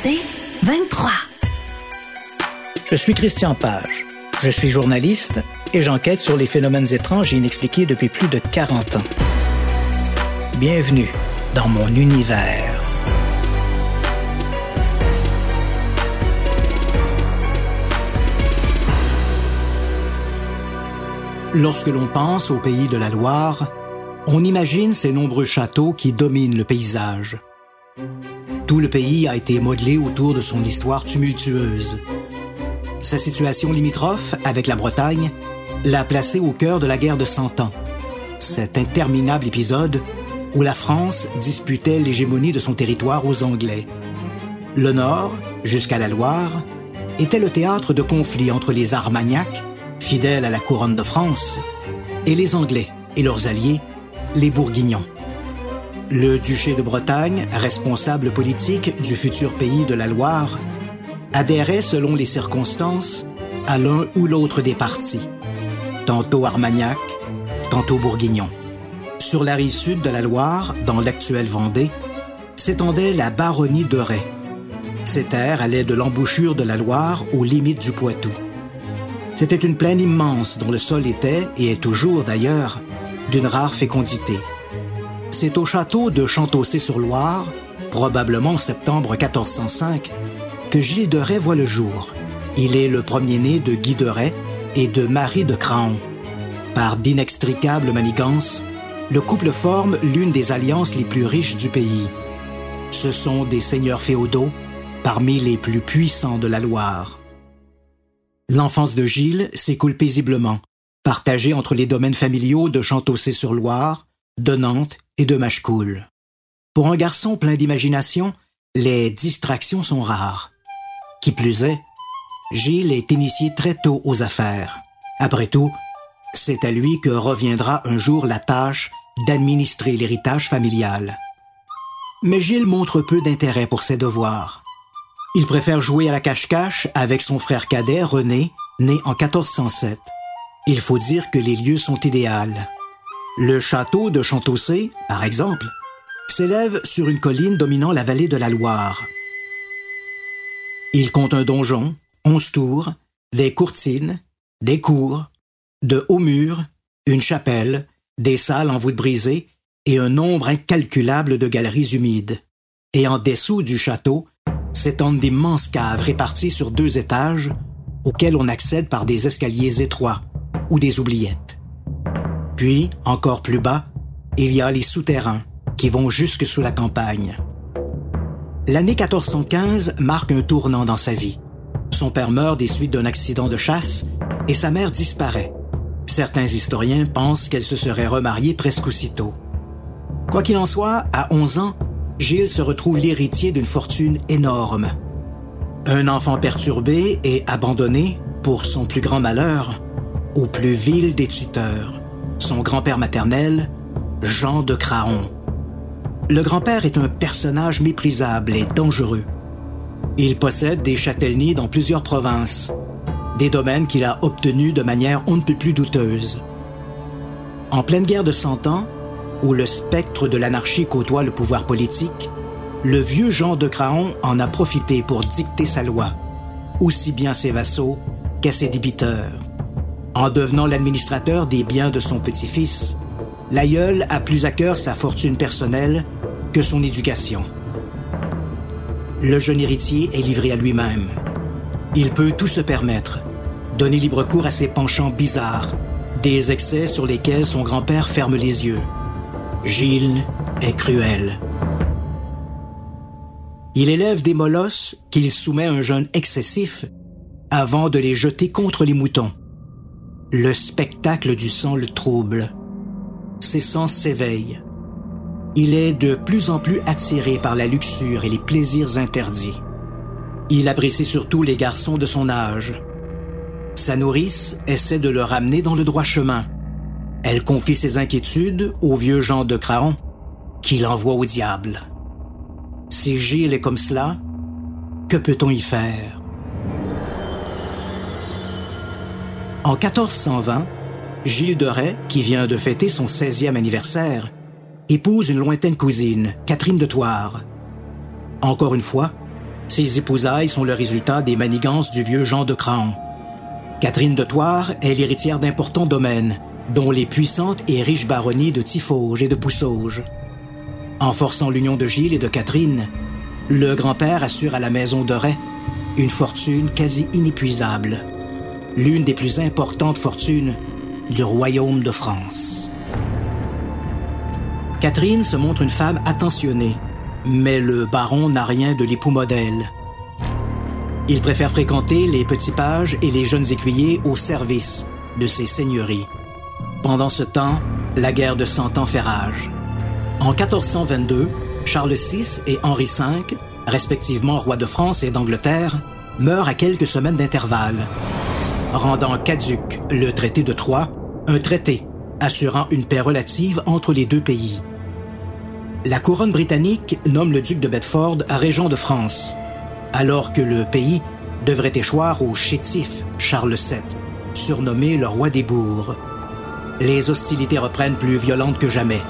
C'est 23. Je suis Christian Page. Je suis journaliste et j'enquête sur les phénomènes étranges et inexpliqués depuis plus de 40 ans. Bienvenue dans mon univers. Lorsque l'on pense au pays de la Loire, on imagine ces nombreux châteaux qui dominent le paysage. Tout le pays a été modelé autour de son histoire tumultueuse. Sa situation limitrophe avec la Bretagne l'a placé au cœur de la guerre de Cent Ans, cet interminable épisode où la France disputait l'hégémonie de son territoire aux Anglais. Le Nord, jusqu'à la Loire, était le théâtre de conflits entre les Armagnacs, fidèles à la couronne de France, et les Anglais et leurs alliés, les Bourguignons. Le duché de Bretagne, responsable politique du futur pays de la Loire, adhérait selon les circonstances à l'un ou l'autre des partis, tantôt Armagnac, tantôt Bourguignon. Sur la rive sud de la Loire, dans l'actuelle Vendée, s'étendait la baronnie de Ray. Ces terres allaient de l'embouchure de la Loire aux limites du Poitou. C'était une plaine immense dont le sol était, et est toujours d'ailleurs, d'une rare fécondité. C'est au château de Chantossé-sur-Loire, probablement en septembre 1405, que Gilles de Rais voit le jour. Il est le premier-né de Guy de Rais et de Marie de Craon. Par d'inextricables manigances, le couple forme l'une des alliances les plus riches du pays. Ce sont des seigneurs féodaux, parmi les plus puissants de la Loire. L'enfance de Gilles s'écoule paisiblement, partagée entre les domaines familiaux de Chantossé-sur-Loire, de Nantes et de Machecoul. Pour un garçon plein d'imagination, les distractions sont rares. Qui plus est, Gilles est initié très tôt aux affaires. Après tout, c'est à lui que reviendra un jour la tâche d'administrer l'héritage familial. Mais Gilles montre peu d'intérêt pour ses devoirs. Il préfère jouer à la cache-cache avec son frère cadet René, né en 1407. Il faut dire que les lieux sont idéaux. Le château de Chantossé, par exemple, s'élève sur une colline dominant la vallée de la Loire. Il compte un donjon, onze tours, des courtines, des cours, de hauts murs, une chapelle, des salles en voûte brisée et un nombre incalculable de galeries humides. Et en dessous du château s'étendent d'immenses caves réparties sur deux étages auxquelles on accède par des escaliers étroits ou des oubliettes. Puis, encore plus bas, il y a les souterrains qui vont jusque sous la campagne. L'année 1415 marque un tournant dans sa vie. Son père meurt des suites d'un accident de chasse et sa mère disparaît. Certains historiens pensent qu'elle se serait remariée presque aussitôt. Quoi qu'il en soit, à 11 ans, Gilles se retrouve l'héritier d'une fortune énorme. Un enfant perturbé et abandonné, pour son plus grand malheur, au plus vil des tuteurs son grand-père maternel, Jean de Craon. Le grand-père est un personnage méprisable et dangereux. Il possède des châtellenies dans plusieurs provinces, des domaines qu'il a obtenus de manière on ne peut plus douteuse. En pleine guerre de Cent Ans, où le spectre de l'anarchie côtoie le pouvoir politique, le vieux Jean de Craon en a profité pour dicter sa loi, aussi bien ses vassaux qu'à ses débiteurs. En devenant l'administrateur des biens de son petit-fils, l'aïeul a plus à cœur sa fortune personnelle que son éducation. Le jeune héritier est livré à lui-même. Il peut tout se permettre, donner libre cours à ses penchants bizarres, des excès sur lesquels son grand-père ferme les yeux. Gilles est cruel. Il élève des molosses qu'il soumet à un jeûne excessif avant de les jeter contre les moutons. Le spectacle du sang le trouble. Ses sens s'éveillent. Il est de plus en plus attiré par la luxure et les plaisirs interdits. Il apprécie surtout les garçons de son âge. Sa nourrice essaie de le ramener dans le droit chemin. Elle confie ses inquiétudes au vieux Jean de Craon, qui l'envoie au diable. Si Gilles est comme cela, que peut-on y faire? En 1420, Gilles de Rais, qui vient de fêter son 16e anniversaire, épouse une lointaine cousine, Catherine de Thouars. Encore une fois, Ces épousailles sont le résultat des manigances du vieux Jean de Cran. Catherine de Thouars est l'héritière d'importants domaines, dont les puissantes et riches baronnies de Tiffauges et de Poussauges. En forçant l'union de Gilles et de Catherine, le grand-père assure à la maison de Ray une fortune quasi inépuisable, l'une des plus importantes fortunes du royaume de France. Catherine se montre une femme attentionnée, mais le baron n'a rien de l'époux modèle. Il préfère fréquenter les petits pages et les jeunes écuyers au service de ses seigneuries. Pendant ce temps, la guerre de Cent Ans fait rage. En 1422, Charles VI et Henri V, respectivement rois de France et d'Angleterre, meurent à quelques semaines d'intervalle, rendant caduc le traité de Troyes, un traité assurant une paix relative entre les deux pays. La couronne britannique nomme le duc de Bedford à régent de France, alors que le pays devrait échoir au chétif Charles VII, surnommé le roi des bourgs. Les hostilités reprennent plus violentes que jamais.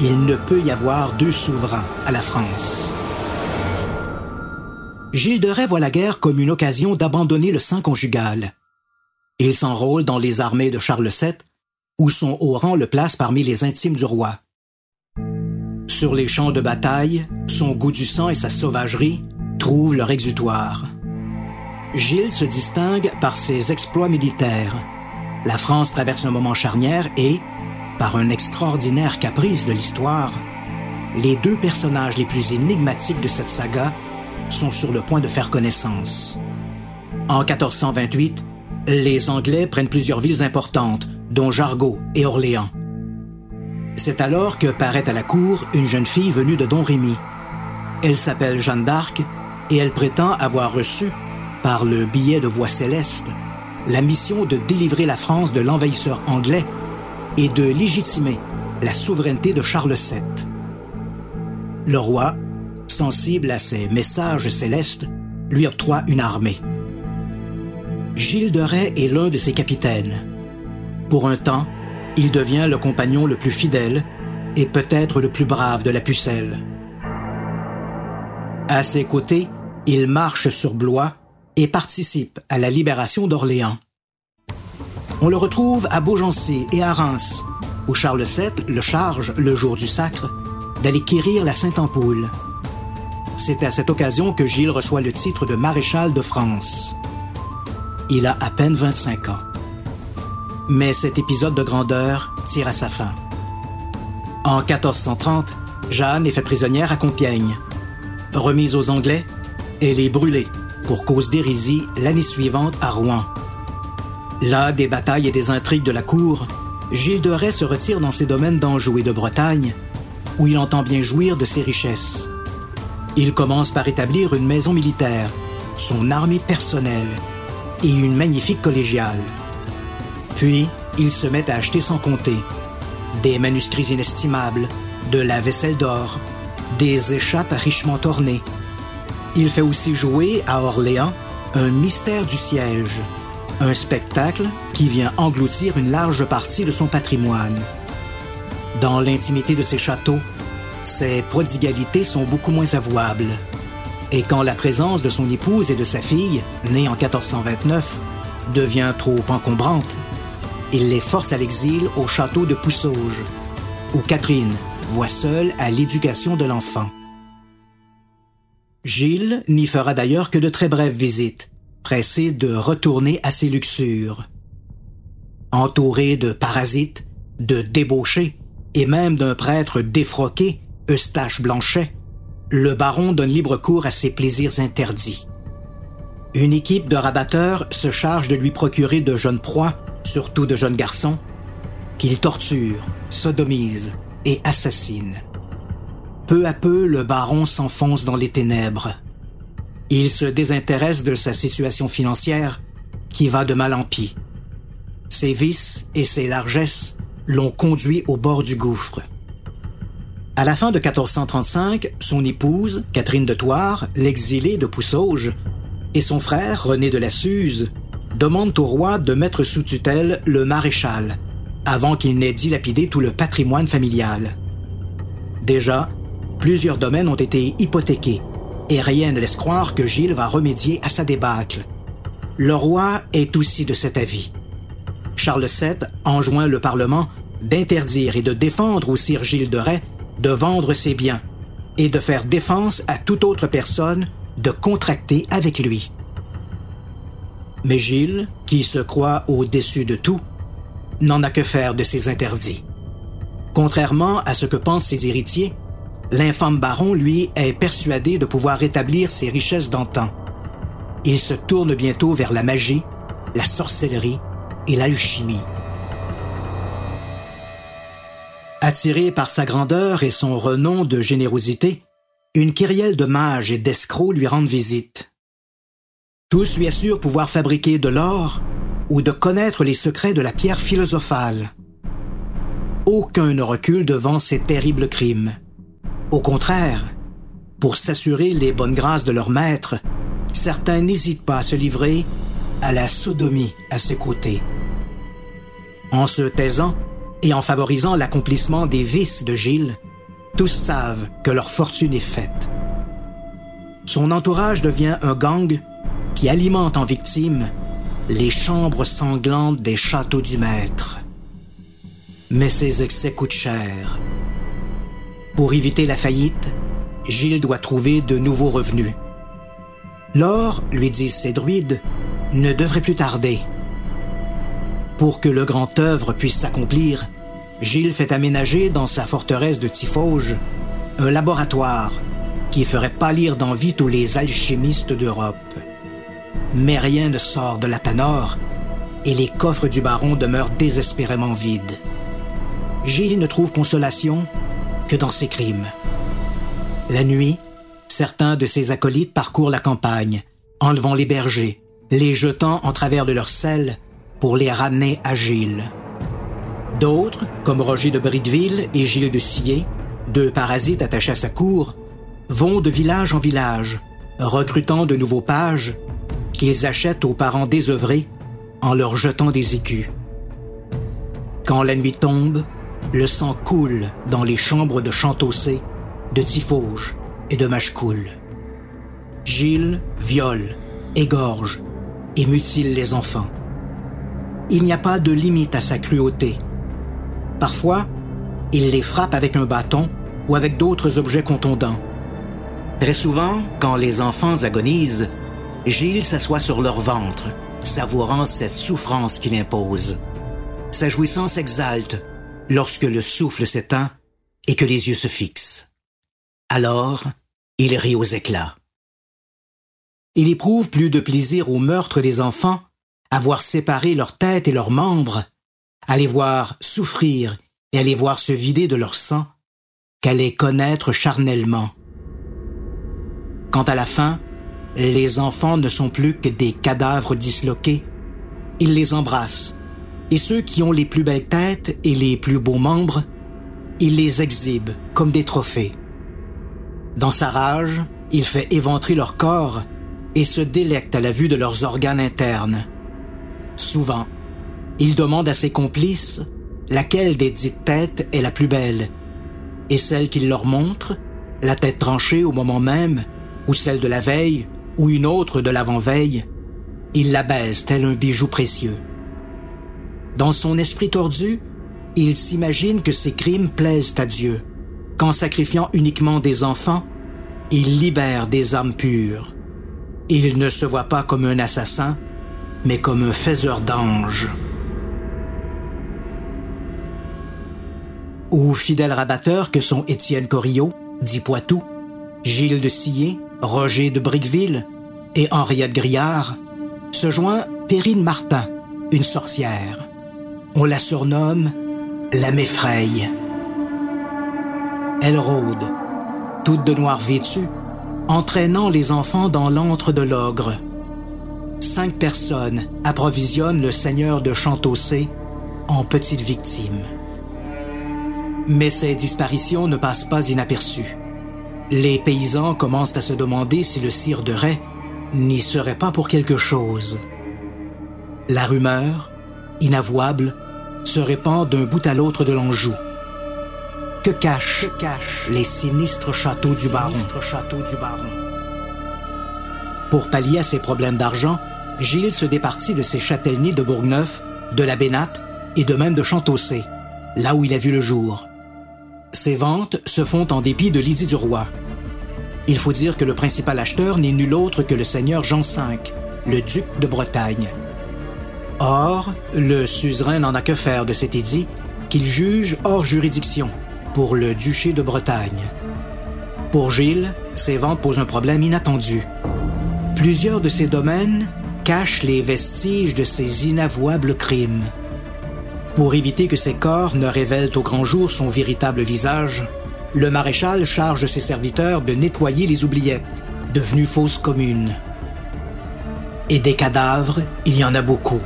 Il ne peut y avoir deux souverains à la France. Gilles de Rais voit la guerre comme une occasion d'abandonner le sein conjugal. Il s'enrôle dans les armées de Charles VII, où son haut rang le place parmi les intimes du roi. Sur les champs de bataille, son goût du sang et sa sauvagerie trouvent leur exutoire. Gilles se distingue par ses exploits militaires. La France traverse un moment charnière et, par un extraordinaire caprice de l'histoire, les deux personnages les plus énigmatiques de cette saga sont sur le point de faire connaissance. En 1428, les Anglais prennent plusieurs villes importantes, dont Jargeau et Orléans. C'est alors que paraît à la cour une jeune fille venue de Don Rémy. Elle s'appelle Jeanne d'Arc et elle prétend avoir reçu, par le billet de voix céleste, la mission de délivrer la France de l'envahisseur anglais et de légitimer la souveraineté de Charles VII. Le roi, sensible à ces messages célestes, lui octroie une armée. Gilles de Rais est l'un de ses capitaines. Pour un temps, il devient le compagnon le plus fidèle et peut-être le plus brave de la pucelle. À ses côtés, il marche sur Blois et participe à la libération d'Orléans. On le retrouve à Beaugency et à Reims, où Charles VII le charge, le jour du sacre, d'aller quérir la Sainte-Ampoule. C'est à cette occasion que Gilles reçoit le titre de maréchal de France. Il a à peine 25 ans. Mais cet épisode de grandeur tire à sa fin. En 1430, Jeanne est faite prisonnière à Compiègne. Remise aux Anglais, elle est brûlée pour cause d'hérésie l'année suivante à Rouen. Là des batailles et des intrigues de la cour, Gilles de Rais se retire dans ses domaines d'Anjou et de Bretagne, où il entend bien jouir de ses richesses. Il commence par établir une maison militaire, son armée personnelle et une magnifique collégiale. Puis, il se met à acheter sans compter des manuscrits inestimables, de la vaisselle d'or, des échappes richement ornées. Il fait aussi jouer à Orléans un mystère du siège, un spectacle qui vient engloutir une large partie de son patrimoine. Dans l'intimité de ses châteaux, ses prodigalités sont beaucoup moins avouables. Et quand la présence de son épouse et de sa fille, née en 1429, devient trop encombrante, il les force à l'exil au château de Poussauges, où Catherine voit seule à l'éducation de l'enfant. Gilles n'y fera d'ailleurs que de très brèves visites, pressé de retourner à ses luxures. Entouré de parasites, de débauchés et même d'un prêtre défroqué, Eustache Blanchet, le baron donne libre cours à ses plaisirs interdits. Une équipe de rabatteurs se charge de lui procurer de jeunes proies, surtout de jeunes garçons, qu'il torture, sodomise et assassine. Peu à peu, le baron s'enfonce dans les ténèbres. Il se désintéresse de sa situation financière qui va de mal en pis. Ses vices et ses largesses l'ont conduit au bord du gouffre. À la fin de 1435, son épouse, Catherine de Thouars, l'exilée de Poussauges, et son frère, René de la Suze, demandent au roi de mettre sous tutelle le maréchal, avant qu'il n'ait dilapidé tout le patrimoine familial. Déjà, plusieurs domaines ont été hypothéqués, et rien ne laisse croire que Gilles va remédier à sa débâcle. Le roi est aussi de cet avis. Charles VII enjoint le Parlement d'interdire et de défendre au sire Gilles de Rais de vendre ses biens et de faire défense à toute autre personne de contracter avec lui. Mais Gilles, qui se croit au-dessus de tout, n'en a que faire de ces interdits. Contrairement à ce que pensent ses héritiers, l'infâme baron, lui, est persuadé de pouvoir rétablir ses richesses d'antan. Il se tourne bientôt vers la magie, la sorcellerie et l'alchimie. Attiré par sa grandeur et son renom de générosité, une kyrielle de mages et d'escrocs lui rendent visite. Tous lui assurent pouvoir fabriquer de l'or ou de connaître les secrets de la pierre philosophale. Aucun ne recule devant ces terribles crimes. Au contraire, pour s'assurer les bonnes grâces de leur maître, certains n'hésitent pas à se livrer à la sodomie à ses côtés. En se taisant et en favorisant l'accomplissement des vices de Gilles, tous savent que leur fortune est faite. Son entourage devient un gang qui alimente en victimes les chambres sanglantes des châteaux du maître. Mais ces excès coûtent cher. Pour éviter la faillite, Gilles doit trouver de nouveaux revenus. L'or, lui disent ses druides, ne devrait plus tarder. Pour que le grand œuvre puisse s'accomplir, Gilles fait aménager dans sa forteresse de Tifauge un laboratoire qui ferait pâlir d'envie tous les alchimistes d'Europe. Mais rien ne sort de la Tanor et les coffres du baron demeurent désespérément vides. Gilles ne trouve consolation que dans ses crimes. La nuit, certains de ses acolytes parcourent la campagne, enlevant les bergers, les jetant en travers de leurs selles pour les ramener à Gilles. D'autres, comme Roger de Brideville et Gilles de Sillé, deux parasites attachés à sa cour, vont de village en village, recrutant de nouveaux pages qu'ils achètent aux parents désœuvrés en leur jetant des écus. Quand la nuit tombe, le sang coule dans les chambres de Chantossé, de Tifauge et de Machecoul. Gilles viole, égorge et mutile les enfants. Il n'y a pas de limite à sa cruauté. Parfois, il les frappe avec un bâton ou avec d'autres objets contondants. Très souvent, quand les enfants agonisent, Gilles s'assoit sur leur ventre, savourant cette souffrance qu'il impose. Sa jouissance exalte lorsque le souffle s'éteint et que les yeux se fixent. Alors, il rit aux éclats. Il éprouve plus de plaisir au meurtre des enfants, à voir séparer leur tête et leurs membres, à les voir souffrir et à les voir se vider de leur sang, qu'à les connaître charnellement. Quant à la fin, les enfants ne sont plus que des cadavres disloqués. Il les embrasse, et ceux qui ont les plus belles têtes et les plus beaux membres, il les exhibe comme des trophées. Dans sa rage, il fait éventrer leur corps et se délecte à la vue de leurs organes internes. Souvent, il demande à ses complices laquelle des dites têtes est la plus belle, et celle qu'il leur montre, la tête tranchée au moment même, ou celle de la veille, ou une autre de l'avant-veille, il la baise tel un bijou précieux. Dans son esprit tordu, il s'imagine que ses crimes plaisent à Dieu, qu'en sacrifiant uniquement des enfants, il libère des âmes pures. Il ne se voit pas comme un assassin, mais comme un faiseur d'anges. Aux fidèles rabatteurs que sont Étienne Corillot, dit Poitou, Gilles de Sillé, Roger de Briqueville et Henriette Griard, se joint Perrine Martin, une sorcière. On la surnomme la Méfraye. Elle rôde, toute de noir vêtue, entraînant les enfants dans l'antre de l'ogre. Cinq personnes approvisionnent le seigneur de Chantossé en petites victimes. Mais ces disparitions ne passent pas inaperçues. Les paysans commencent à se demander si le sire de Ray n'y serait pas pour quelque chose. La rumeur, inavouable, se répand d'un bout à l'autre de l'Anjou. Que cachent, les sinistres châteaux, du, baron? du baron Pour pallier à ses problèmes d'argent, Gilles se départit de ses châtellenies de Bourgneuf, de la Bénate et de même de Chantaussé, là où il a vu le jour. Ses ventes se font en dépit de l'idée du roi. Il faut dire que le principal acheteur n'est nul autre que le seigneur Jean V, le duc de Bretagne. Or, le suzerain n'en a que faire de cet édit qu'il juge hors juridiction pour le duché de Bretagne. Pour Gilles, ces ventes posent un problème inattendu. Plusieurs de ces domaines cachent les vestiges de ces inavouables crimes. Pour éviter que ces corps ne révèlent au grand jour son véritable visage, le maréchal charge ses serviteurs de nettoyer les oubliettes, devenues fausses communes. Et des cadavres, il y en a beaucoup.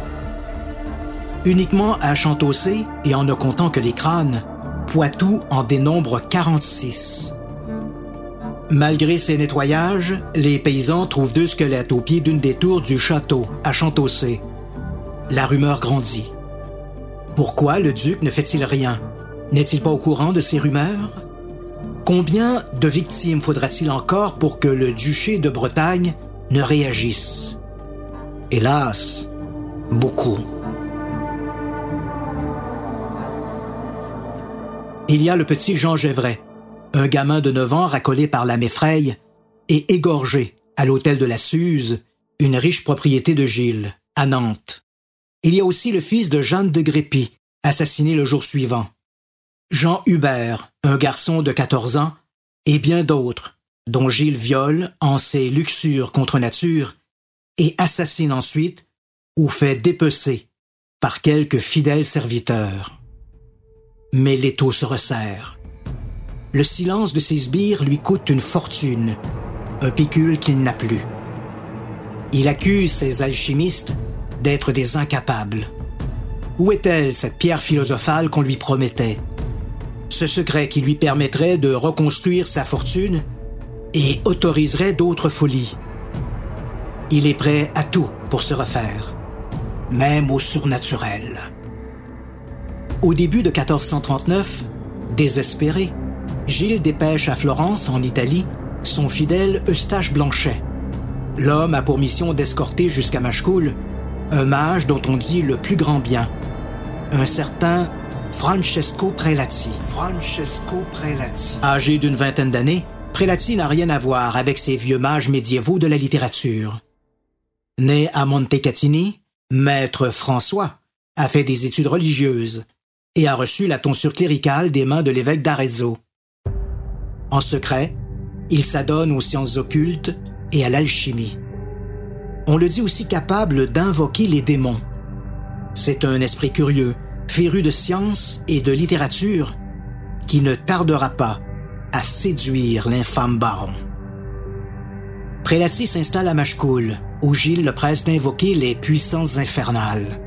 Uniquement à Chantaussé, et en ne comptant que les crânes, Poitou en dénombre 46. Malgré ces nettoyages, les paysans trouvent deux squelettes au pied d'une des tours du château, à Chantaussé. La rumeur grandit. Pourquoi le duc ne fait-il rien? N'est-il pas au courant de ces rumeurs? Combien de victimes faudra-t-il encore pour que le duché de Bretagne ne réagisse? Hélas, beaucoup. Il y a le petit Jean Gévray, un gamin de 9 ans racolé par la méfraye et égorgé à l'hôtel de la Suze, une riche propriété de Gilles, à Nantes. Il y a aussi le fils de Jeanne de Grépy, assassiné le jour suivant. Jean Hubert, un garçon de 14 ans, et bien d'autres, dont Gilles viole en ses luxures contre nature et assassine ensuite ou fait dépecer par quelques fidèles serviteurs. Mais l'étau se resserre. Le silence de ses sbires lui coûte une fortune, un pécule qu'il n'a plus. Il accuse ses alchimistes d'être des incapables. Où est-elle, cette pierre philosophale qu'on lui promettait? Ce secret qui lui permettrait de reconstruire sa fortune et autoriserait d'autres folies. Il est prêt à tout pour se refaire, même au surnaturel. Au début de 1439, désespéré, Gilles dépêche à Florence, en Italie, son fidèle Eustache Blanchet. L'homme a pour mission d'escorter jusqu'à Machecoul un mage dont on dit le plus grand bien, un certain Francesco Prelati. Francesco Prelati. Âgé d'une vingtaine d'années, Prelati n'a rien à voir avec ces vieux mages médiévaux de la littérature. Né à Montecatini, maître François a fait des études religieuses et a reçu la tonsure cléricale des mains de l'évêque d'Arezzo. En secret, il s'adonne aux sciences occultes et à l'alchimie. On le dit aussi capable d'invoquer les démons. C'est un esprit curieux, féru de science et de littérature, qui ne tardera pas à séduire l'infâme baron. Prélati s'installe à Machecoul, où Gilles le presse d'invoquer les puissances infernales.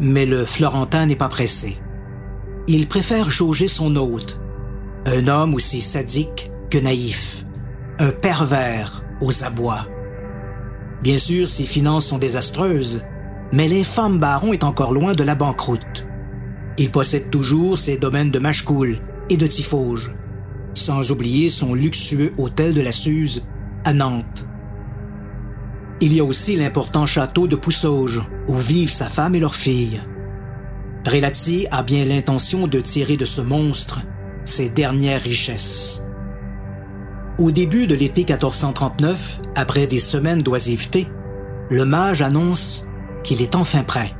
Mais le Florentin n'est pas pressé. Il préfère jauger son hôte, un homme aussi sadique que naïf, un pervers aux abois. Bien sûr, ses finances sont désastreuses, mais l'infâme baron est encore loin de la banqueroute. Il possède toujours ses domaines de Machecoul et de Tifauge, sans oublier son luxueux hôtel de la Suze à Nantes. Il y a aussi l'important château de Poussauge, où vivent sa femme et leur fille. Relati a bien l'intention de tirer de ce monstre ses dernières richesses. Au début de l'été 1439, après des semaines d'oisiveté, le mage annonce qu'il est enfin prêt.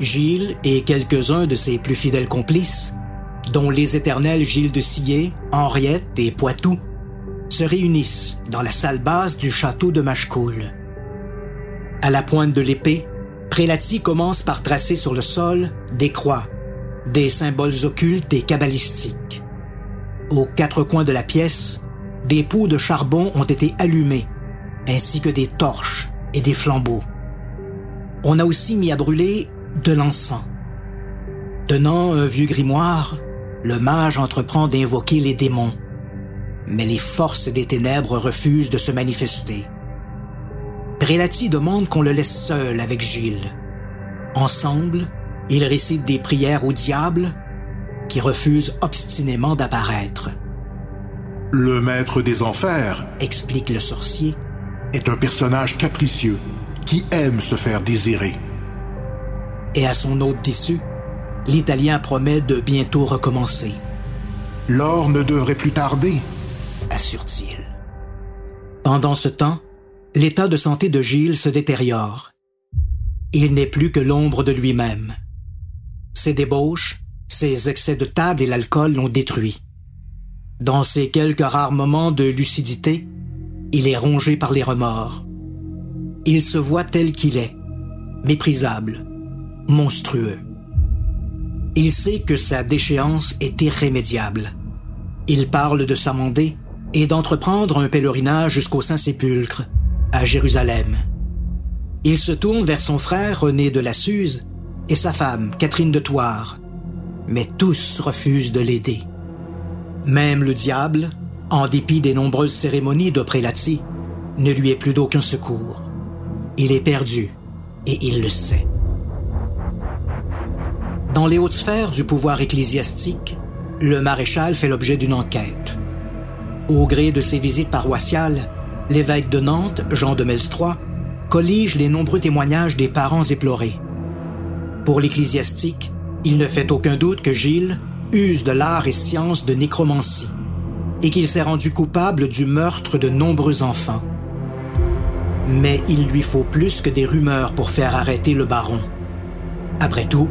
Gilles et quelques-uns de ses plus fidèles complices, dont les éternels Gilles de Sillé, Henriette et Poitou, se réunissent dans la salle basse du château de Machecoul. À la pointe de l'épée, Prélati commence par tracer sur le sol des croix, des symboles occultes et cabalistiques. Aux quatre coins de la pièce, des pots de charbon ont été allumés, ainsi que des torches et des flambeaux. On a aussi mis à brûler de l'encens. Tenant un vieux grimoire, le mage entreprend d'invoquer les démons. Mais les forces des ténèbres refusent de se manifester. Prélati demande qu'on le laisse seul avec Gilles. Ensemble, ils récitent des prières au diable qui refuse obstinément d'apparaître. Le maître des enfers, explique le sorcier, est un personnage capricieux qui aime se faire désirer. Et à son hôte d'issue, l'Italien promet de bientôt recommencer. L'or ne devrait plus tarder, assure-t-il. Pendant ce temps, l'état de santé de Gilles se détériore. Il n'est plus que l'ombre de lui-même. Ses débauches, ses excès de table et l'alcool l'ont détruit. Dans ces quelques rares moments de lucidité, il est rongé par les remords. Il se voit tel qu'il est, méprisable, monstrueux. Il sait que sa déchéance est irrémédiable. Il parle de s'amender et d'entreprendre un pèlerinage jusqu'au Saint-Sépulcre, à Jérusalem. Il se tourne vers son frère René de la Suze et sa femme Catherine de Thouars, mais tous refusent de l'aider. Même le diable, en dépit des nombreuses cérémonies de prélatie, ne lui est plus d'aucun secours. Il est perdu, et il le sait. Dans les hautes sphères du pouvoir ecclésiastique, le maréchal fait l'objet d'une enquête. Au gré de ses visites paroissiales, l'évêque de Nantes, Jean de Melstroit, collige les nombreux témoignages des parents éplorés. Pour l'ecclésiastique, il ne fait aucun doute que Gilles use de l'art et science de nécromancie et qu'il s'est rendu coupable du meurtre de nombreux enfants. Mais il lui faut plus que des rumeurs pour faire arrêter le baron. Après tout,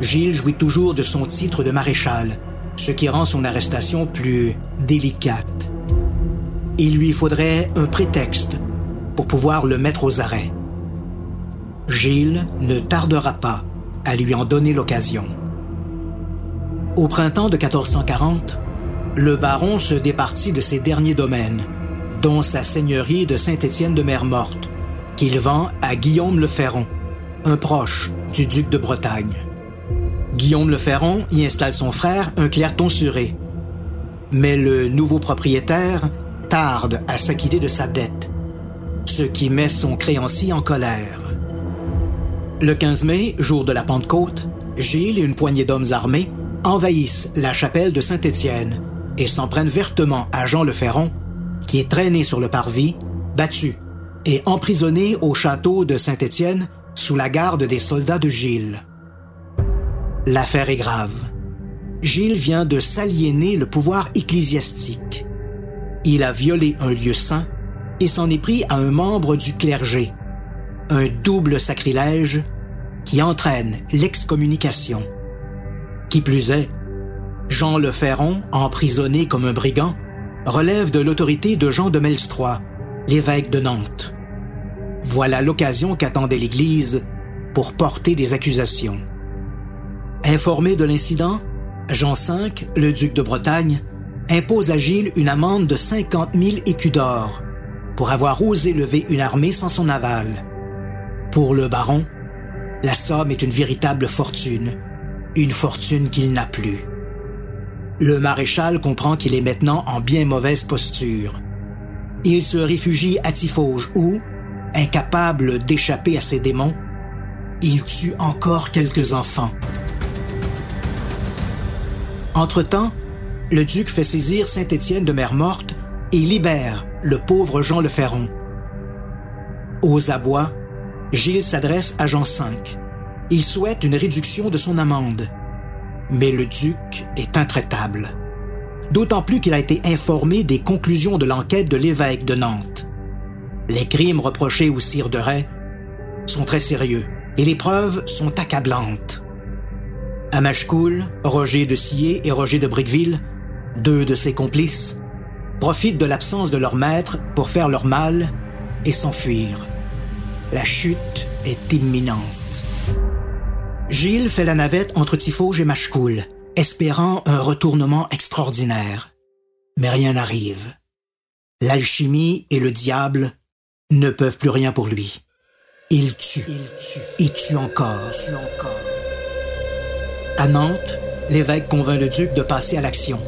Gilles jouit toujours de son titre de maréchal, ce qui rend son arrestation plus délicate. Il lui faudrait un prétexte pour pouvoir le mettre aux arrêts. Gilles ne tardera pas à lui en donner l'occasion. Au printemps de 1440, le baron se départit de ses derniers domaines, dont sa seigneurie de Saint-Étienne de Mer-Morte, qu'il vend à Guillaume le Ferron, un proche du duc de Bretagne. Guillaume le Ferron y installe son frère, un Clerton-Suré. Mais le nouveau propriétaire tarde à s'acquitter de sa dette, ce qui met son créancier en colère. Le 15 mai, jour de la Pentecôte, Gilles et une poignée d'hommes armés envahissent la chapelle de Saint-Étienne et s'en prennent vertement à Jean le Ferron, qui est traîné sur le parvis, battu et emprisonné au château de Saint-Étienne sous la garde des soldats de Gilles. L'affaire est grave. Gilles vient de s'aliéner le pouvoir ecclésiastique. Il a violé un lieu saint et s'en est pris à un membre du clergé, un double sacrilège qui entraîne l'excommunication. Qui plus est, Jean le Ferron, emprisonné comme un brigand, relève de l'autorité de Jean de Melstroit, l'évêque de Nantes. Voilà l'occasion qu'attendait l'Église pour porter des accusations. Informé de l'incident, Jean V, le duc de Bretagne, impose à Gilles une amende de 50 000 écus d'or pour avoir osé lever une armée sans son aval. Pour le baron, la somme est une véritable fortune, une fortune qu'il n'a plus. Le maréchal comprend qu'il est maintenant en bien mauvaise posture. Il se réfugie à Tifauge où, incapable d'échapper à ses démons, il tue encore quelques enfants. Entre-temps, le duc fait saisir Saint-Étienne de Mer-Morte et libère le pauvre Jean le Ferron. Aux abois, Gilles s'adresse à Jean V. Il souhaite une réduction de son amende. Mais le duc est intraitable. D'autant plus qu'il a été informé des conclusions de l'enquête de l'évêque de Nantes. Les crimes reprochés au sire de Ray sont très sérieux et les preuves sont accablantes. À Machecoul, Roger de Sillé et Roger de Briqueville, deux de ses complices, profitent de l'absence de leur maître pour faire leur mal et s'enfuir. La chute est imminente. Gilles fait la navette entre Tifauge et Machecoul, espérant un retournement extraordinaire. Mais rien n'arrive. L'alchimie et le diable ne peuvent plus rien pour lui. Il tue, il tue, il tue encore, tue encore. À Nantes, l'évêque convainc le duc de passer à l'action.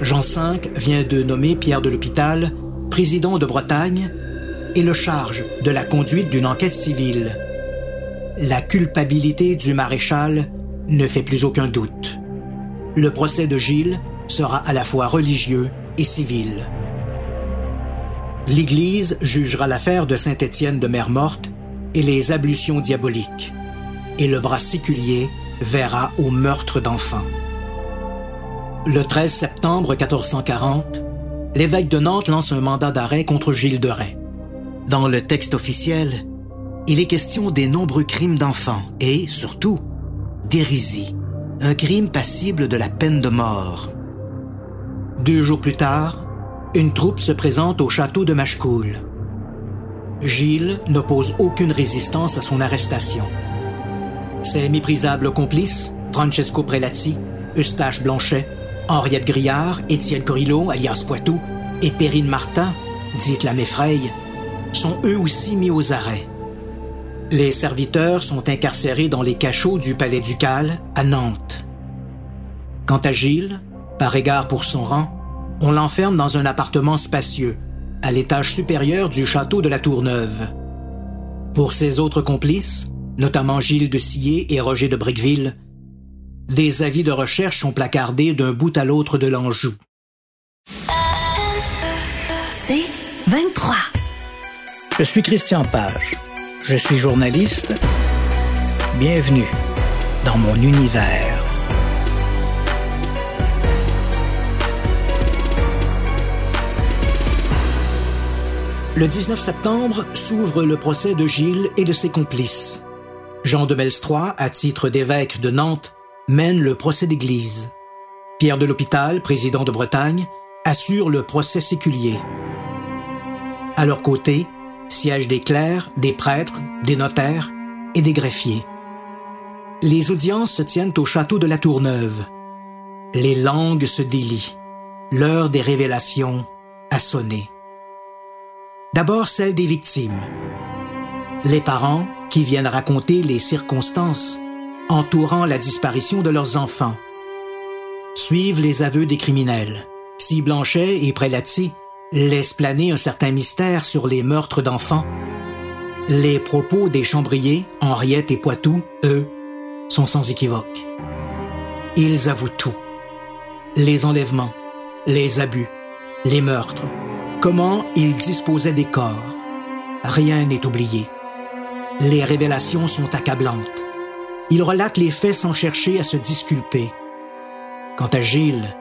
Jean V vient de nommer Pierre de l'Hôpital président de Bretagne et le charge de la conduite d'une enquête civile. La culpabilité du maréchal ne fait plus aucun doute. Le procès de Gilles sera à la fois religieux et civil. L'Église jugera l'affaire de Saint-Étienne de Mère Morte et les ablutions diaboliques, et le bras séculier verra au meurtre d'enfants. Le 13 septembre 1440, l'évêque de Nantes lance un mandat d'arrêt contre Gilles de Rais. Dans le texte officiel, il est question des nombreux crimes d'enfants et, surtout, d'hérésie, un crime passible de la peine de mort. Deux jours plus tard, une troupe se présente au château de Machecoul. Gilles n'oppose aucune résistance à son arrestation. Ses méprisables complices, Francesco Prelati, Eustache Blanchet, Henriette Grillard, Étienne Corillo, alias Poitou, et Perrine Martin, dite la Méfraye, sont eux aussi mis aux arrêts. Les serviteurs sont incarcérés dans les cachots du palais ducal à Nantes. Quant à Gilles, par égard pour son rang, on l'enferme dans un appartement spacieux, à l'étage supérieur du château de la Tourneuve. Pour ses autres complices, notamment Gilles de Sillé et Roger de Briqueville, des avis de recherche sont placardés d'un bout à l'autre de l'Anjou. Je suis Christian Page. Je suis journaliste. Bienvenue dans mon univers. Le 19 septembre s'ouvre le procès de Gilles et de ses complices. Jean de Melstroy, à titre d'évêque de Nantes, mène le procès d'église. Pierre de l'Hôpital, président de Bretagne, assure le procès séculier. À leur côté, siègent des clercs, des prêtres, des notaires et des greffiers. Les audiences se tiennent au château de la Tourneuve. Les langues se délient. L'heure des révélations a sonné. D'abord celle des victimes. Les parents qui viennent raconter les circonstances entourant la disparition de leurs enfants. Suivent les aveux des criminels. Si Blanchet et Prelati laissent planer un certain mystère sur les meurtres d'enfants, les propos des chambriers, Henriette et Poitou, eux, sont sans équivoque. Ils avouent tout. Les enlèvements, les abus, les meurtres, comment ils disposaient des corps. Rien n'est oublié. Les révélations sont accablantes. Il relate les faits sans chercher à se disculper. Quant à Gilles,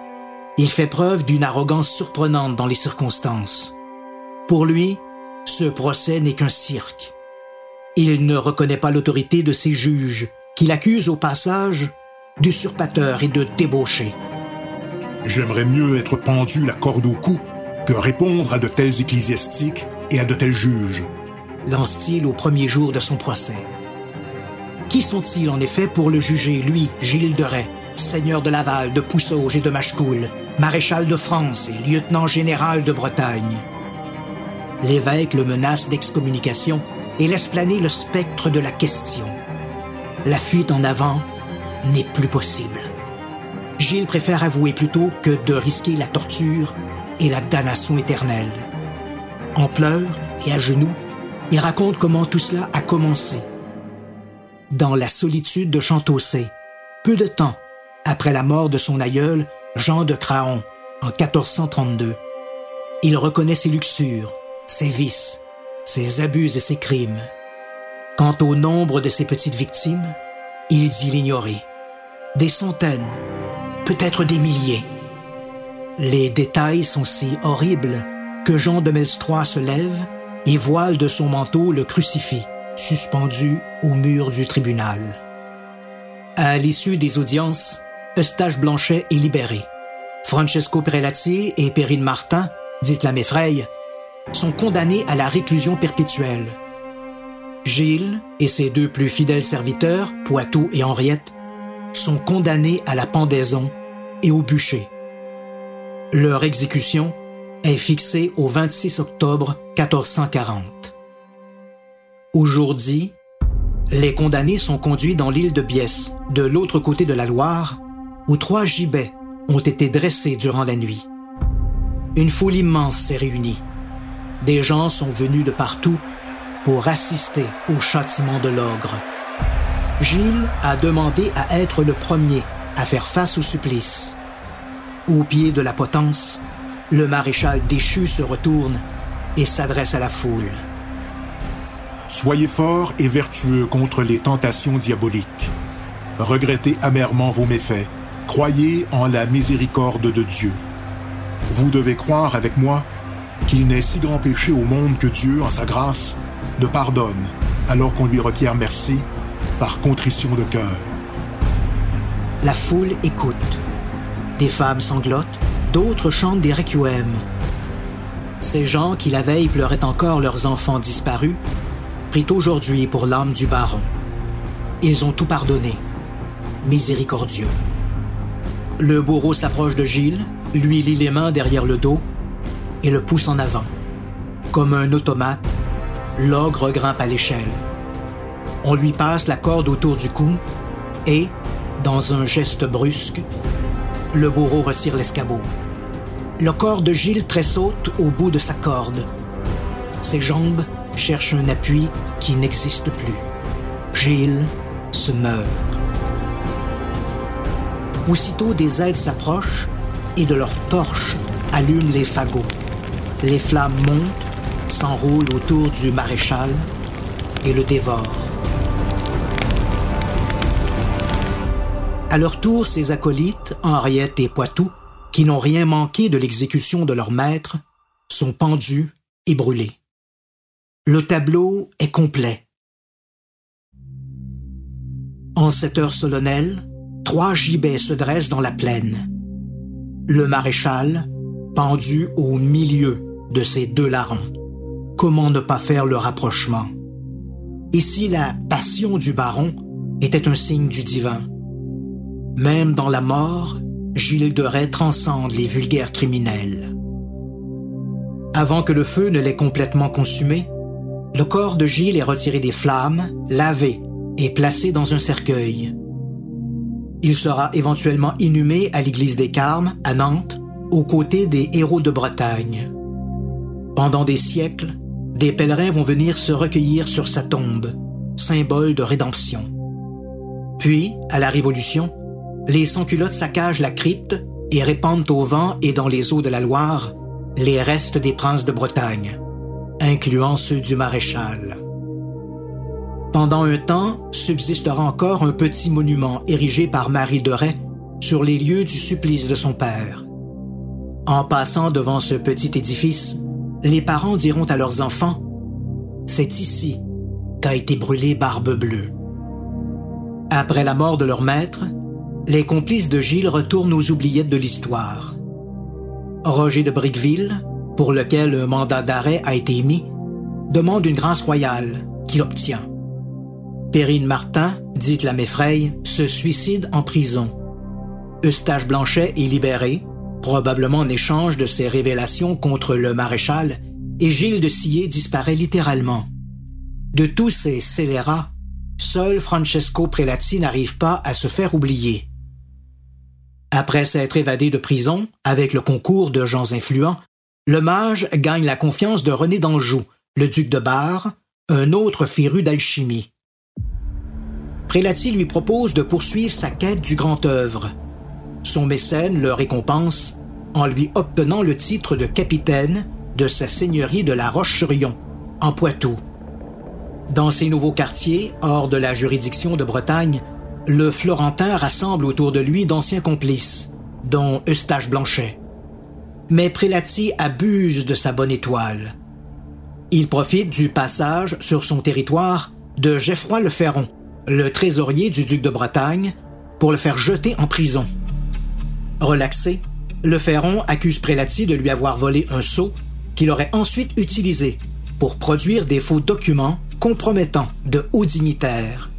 il fait preuve d'une arrogance surprenante dans les circonstances. Pour lui, ce procès n'est qu'un cirque. Il ne reconnaît pas l'autorité de ses juges, qu'il accuse au passage d'usurpateur et de débauché. J'aimerais mieux être pendu la corde au cou que répondre à de tels ecclésiastiques et à de tels juges. Lance-t-il au premier jour de son procès. Qui sont-ils en effet pour le juger, lui, Gilles de Rais, seigneur de Laval, de Poussauges et de Machecoul, maréchal de France et lieutenant général de Bretagne L'évêque le menace d'excommunication et laisse planer le spectre de la question. La fuite en avant n'est plus possible. Gilles préfère avouer plutôt que de risquer la torture et la damnation éternelle. En pleurs et à genoux, il raconte comment tout cela a commencé dans la solitude de Chantossé, peu de temps après la mort de son aïeul, Jean de Craon, en 1432. Il reconnaît ses luxures, ses vices, ses abus et ses crimes. Quant au nombre de ses petites victimes, il dit l'ignorer. Des centaines, peut-être des milliers. Les détails sont si horribles que Jean de Melstroy se lève et voile de son manteau le crucifix suspendu au mur du tribunal. À l'issue des audiences, Eustache Blanchet est libéré. Francesco Prelati et Perrine Martin, dite la Méfraye, sont condamnés à la réclusion perpétuelle. Gilles et ses deux plus fidèles serviteurs, Poitou et Henriette, sont condamnés à la pendaison et au bûcher. Leur exécution est fixée au 26 octobre 1440. Aujourd'hui, les condamnés sont conduits dans l'île de Biesse, de l'autre côté de la Loire, où trois gibets ont été dressés durant la nuit. Une foule immense s'est réunie. Des gens sont venus de partout pour assister au châtiment de l'ogre. Gilles a demandé à être le premier à faire face au supplice. Au pied de la potence, le maréchal déchu se retourne et s'adresse à la foule. Soyez forts et vertueux contre les tentations diaboliques. Regrettez amèrement vos méfaits. Croyez en la miséricorde de Dieu. Vous devez croire avec moi qu'il n'est si grand péché au monde que Dieu, en sa grâce, ne pardonne alors qu'on lui requiert merci par contrition de cœur. La foule écoute. Des femmes sanglotent, d'autres chantent des requiem. Ces gens qui la veille pleuraient encore leurs enfants disparus prient aujourd'hui pour l'âme du baron. Ils ont tout pardonné. Miséricordieux. Le bourreau s'approche de Gilles, lui lie les mains derrière le dos et le pousse en avant. Comme un automate, l'ogre grimpe à l'échelle. On lui passe la corde autour du cou et, dans un geste brusque, le bourreau retire l'escabeau. Le corps de Gilles tressaute au bout de sa corde. Ses jambes cherchent un appui qui n'existe plus. Gilles se meurt. Aussitôt des aides s'approchent et de leurs torches allument les fagots. Les flammes montent, s'enroulent autour du maréchal et le dévorent. À leur tour, ses acolytes, Henriette et Poitou, qui n'ont rien manqué de l'exécution de leur maître, sont pendus et brûlés. Le tableau est complet. En cette heure solennelle, trois gibets se dressent dans la plaine. Le maréchal, pendu au milieu de ces deux larrons. Comment ne pas faire le rapprochement? Ici, la passion du baron était un signe du divin. Même dans la mort, Gilles de Rais transcende les vulgaires criminels. Avant que le feu ne l'ait complètement consumé, le corps de Gilles est retiré des flammes, lavé et placé dans un cercueil. Il sera éventuellement inhumé à l'église des Carmes, à Nantes, aux côtés des héros de Bretagne. Pendant des siècles, des pèlerins vont venir se recueillir sur sa tombe, symbole de rédemption. Puis, à la Révolution, les sans-culottes saccagent la crypte et répandent au vent et dans les eaux de la Loire les restes des princes de Bretagne, incluant ceux du maréchal. Pendant un temps, subsistera encore un petit monument érigé par Marie de Rais sur les lieux du supplice de son père. En passant devant ce petit édifice, les parents diront à leurs enfants C'est ici qu'a été brûlée Barbe Bleue. Après la mort de leur maître, les complices de Gilles retournent aux oubliettes de l'histoire. Roger de Briqueville, pour lequel un mandat d'arrêt a été émis, demande une grâce royale, qu'il obtient. Perrine Martin, dite la Méfraye, se suicide en prison. Eustache Blanchet est libéré, probablement en échange de ses révélations contre le maréchal, et Gilles de Sillé disparaît littéralement. De tous ces scélérats, seul Francesco Prelati n'arrive pas à se faire oublier. Après s'être évadé de prison, avec le concours de gens influents, le mage gagne la confiance de René d'Anjou, le duc de Bar, un autre féru d'alchimie. Prélati lui propose de poursuivre sa quête du grand œuvre. Son mécène le récompense en lui obtenant le titre de capitaine de sa seigneurie de la Roche-sur-Yon, en Poitou. Dans ces nouveaux quartiers, hors de la juridiction de Bretagne, le Florentin rassemble autour de lui d'anciens complices, dont Eustache Blanchet. Mais Prélati abuse de sa bonne étoile. Il profite du passage sur son territoire de Geoffroy le Ferron, le trésorier du duc de Bretagne, pour le faire jeter en prison. Relaxé, le Ferron accuse Prélati de lui avoir volé un sceau qu'il aurait ensuite utilisé pour produire des faux documents compromettants de hauts dignitaires.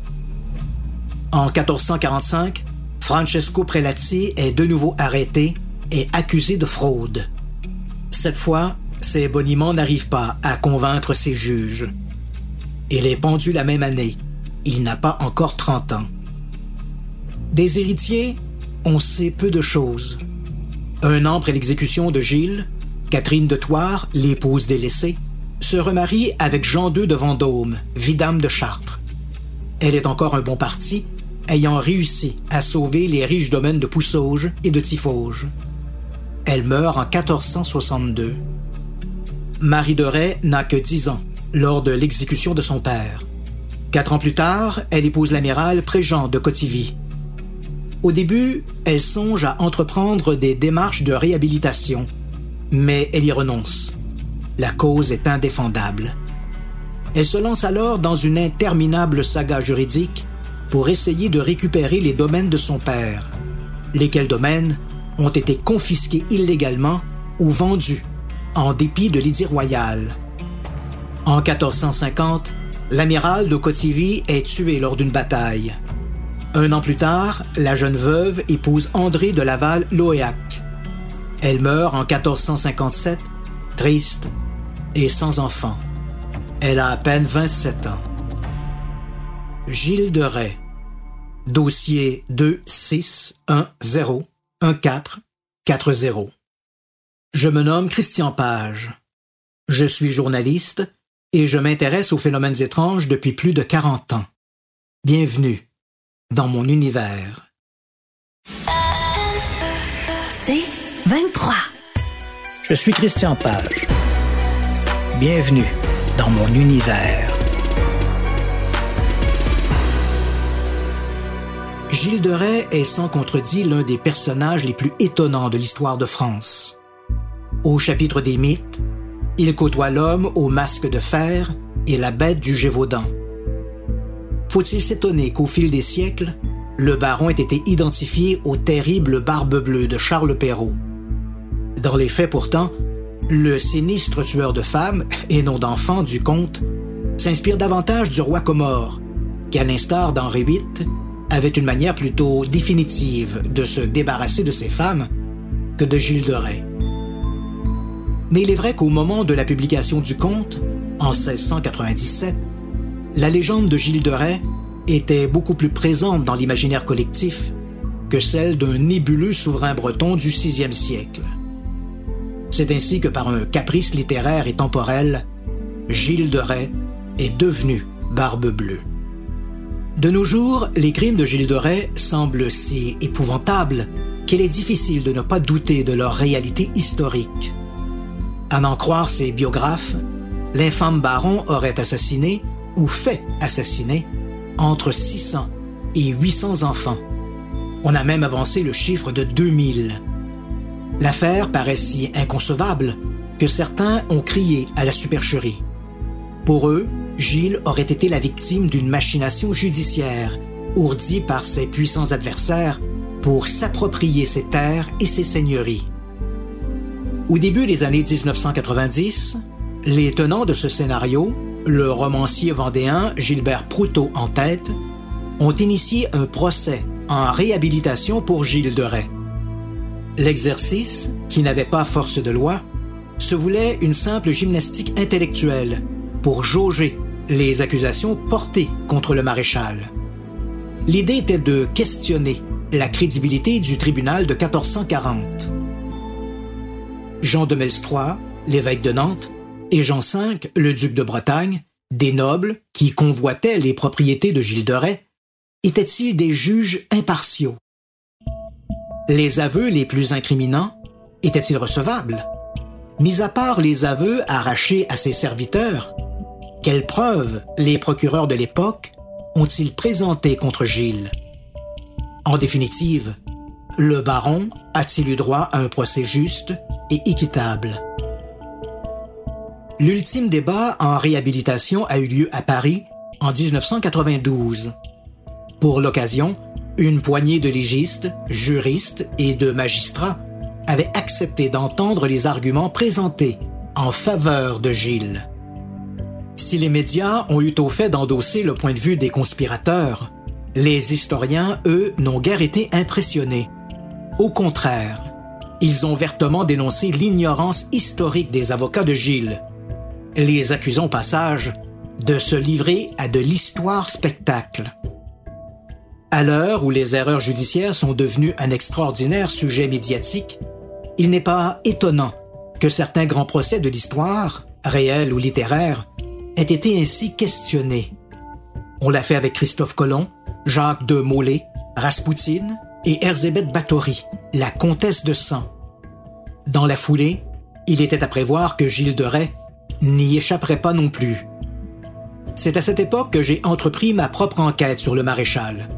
En 1445, Francesco Prelati est de nouveau arrêté et accusé de fraude. Cette fois, ses boniments n'arrivent pas à convaincre ses juges. Il est pendu la même année. Il n'a pas encore 30 ans. Des héritiers, on sait peu de choses. Un an après l'exécution de Gilles, Catherine de Thouars, l'épouse délaissée, se remarie avec Jean II de Vendôme, vidame de Chartres. Elle est encore un bon parti ayant réussi à sauver les riches domaines de Poussauges et de Tifauges. Elle meurt en 1462. Marie de Rais n'a que 10 ans lors de l'exécution de son père. Quatre ans plus tard, elle épouse l'amiral Préjean de Cotivy. Au début, elle songe à entreprendre des démarches de réhabilitation, mais elle y renonce. La cause est indéfendable. Elle se lance alors dans une interminable saga juridique pour essayer de récupérer les domaines de son père, lesquels domaines ont été confisqués illégalement ou vendus en dépit de l'édit royal. En 1450, l'amiral de Cotivy est tué lors d'une bataille. Un an plus tard, la jeune veuve épouse André de Laval-Loéac. Elle meurt en 1457, triste et sans enfant. Elle a à peine 27 ans. Gilles de Rais. Dossier 26101440. Je me nomme Christian Page. Je suis journaliste et je m'intéresse aux phénomènes étranges depuis plus de 40 ans. Bienvenue dans mon univers. C'est 23. Je suis Christian Page. Bienvenue dans mon univers. Gilles de Rais est sans contredit l'un des personnages les plus étonnants de l'histoire de France. Au chapitre des mythes, il côtoie l'homme au masque de fer et la bête du Gévaudan. Faut-il s'étonner qu'au fil des siècles, le baron ait été identifié au terrible Barbe Bleue de Charles Perrault? Dans les faits pourtant, le sinistre tueur de femmes, et non d'enfants du conte, s'inspire davantage du roi Comore, qui, à l'instar d'Henri VIII, avait une manière plutôt définitive de se débarrasser de ses femmes que de Gilles de Rais. Mais il est vrai qu'au moment de la publication du conte, en 1697, la légende de Gilles de Rais était beaucoup plus présente dans l'imaginaire collectif que celle d'un nébuleux souverain breton du VIe siècle. C'est ainsi que par un caprice littéraire et temporel, Gilles de Rais est devenu Barbe Bleue. De nos jours, les crimes de Gilles de Rais semblent si épouvantables qu'il est difficile de ne pas douter de leur réalité historique. À n'en croire ses biographes, l'infâme baron aurait assassiné ou fait assassiner entre 600 et 800 enfants. On a même avancé le chiffre de 2000. L'affaire paraît si inconcevable que certains ont crié à la supercherie. Pour eux, Gilles aurait été la victime d'une machination judiciaire, ourdie par ses puissants adversaires pour s'approprier ses terres et ses seigneuries. Au début des années 1990, les tenants de ce scénario, le romancier vendéen Gilbert Proutot en tête, ont initié un procès en réhabilitation pour Gilles de Rais. L'exercice, qui n'avait pas force de loi, se voulait une simple gymnastique intellectuelle pour jauger les accusations portées contre le maréchal. L'idée était de questionner la crédibilité du tribunal de 1440. Jean de Melstroit, l'évêque de Nantes, et Jean V, le duc de Bretagne, des nobles qui convoitaient les propriétés de Gilles de Rais, étaient-ils des juges impartiaux? Les aveux les plus incriminants étaient-ils recevables? Mis à part les aveux arrachés à ses serviteurs, quelles preuves les procureurs de l'époque ont-ils présenté contre Gilles? En définitive, le baron a-t-il eu droit à un procès juste et équitable? L'ultime débat en réhabilitation a eu lieu à Paris en 1992. Pour l'occasion, une poignée de légistes, juristes et de magistrats avaient accepté d'entendre les arguments présentés en faveur de Gilles. Si les médias ont eu au fait d'endosser le point de vue des conspirateurs, les historiens, eux, n'ont guère été impressionnés. Au contraire, ils ont vertement dénoncé l'ignorance historique des avocats de Gilles, les accusant au passage de se livrer à de l'histoire spectacle. À l'heure où les erreurs judiciaires sont devenues un extraordinaire sujet médiatique, il n'est pas étonnant que certains grands procès de l'histoire, réels ou littéraires, aient été ainsi questionnés. On l'a fait avec Christophe Colomb, Jacques de Molay, Raspoutine et Erzébeth Báthory, la comtesse de Sang. Dans la foulée, il était à prévoir que Gilles de Rais n'y échapperait pas non plus. C'est à cette époque que j'ai entrepris ma propre enquête sur le maréchal.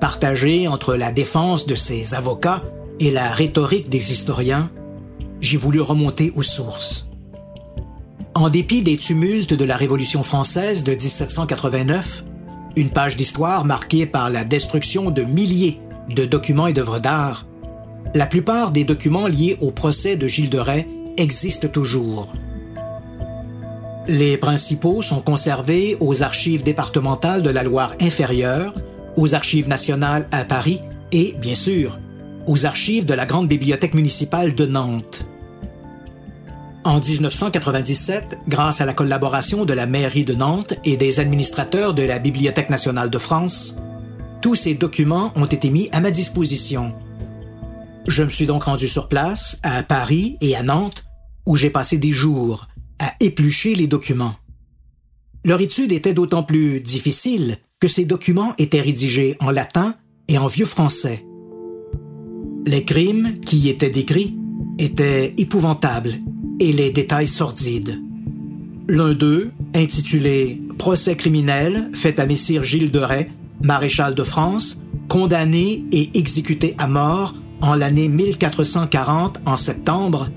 Partagée entre la défense de ses avocats et la rhétorique des historiens, j'ai voulu remonter aux sources. En dépit des tumultes de la Révolution française de 1789, une page d'histoire marquée par la destruction de milliers de documents et d'œuvres d'art, la plupart des documents liés au procès de Gilles de Rais existent toujours. Les principaux sont conservés aux archives départementales de la Loire inférieure, aux archives nationales à Paris et, bien sûr, aux archives de la Grande Bibliothèque municipale de Nantes. En 1997, grâce à la collaboration de la mairie de Nantes et des administrateurs de la Bibliothèque nationale de France, tous ces documents ont été mis à ma disposition. Je me suis donc rendu sur place, à Paris et à Nantes, où j'ai passé des jours à éplucher les documents. Leur étude était d'autant plus difficile que ces documents étaient rédigés en latin et en vieux français. Les crimes qui y étaient décrits étaient épouvantables et les détails sordides. L'un d'eux, intitulé Procès criminel fait à Messire Gilles de Rais, maréchal de France, condamné et exécuté à mort en l'année 1440 en septembre,